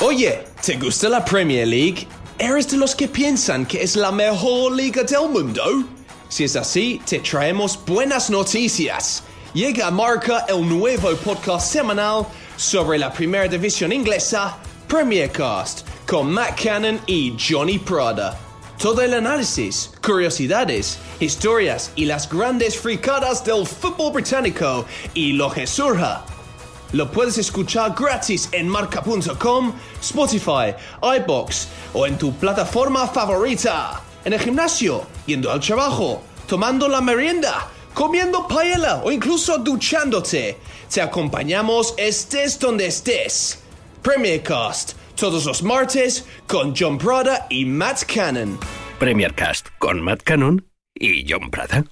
Oye, ¿te gusta la Premier League? ¿Eres de los que piensan que es la mejor liga del mundo? Si es así, te traemos buenas noticias. Llega a Marca el nuevo podcast semanal sobre la primera división inglesa, Premier Cast, con Matt Cannon y Johnny Prada. Todo el análisis, curiosidades, historias y las grandes fricadas del fútbol británico y lo que surja. Lo puedes escuchar gratis en marca.com, Spotify, iBox o en tu plataforma favorita. En el gimnasio, yendo al trabajo, tomando la merienda, comiendo paella o incluso duchándote. Te acompañamos estés donde estés. Premier Cast, todos los martes con John Prada y Matt Cannon. Premier Cast con Matt Cannon y John Prada.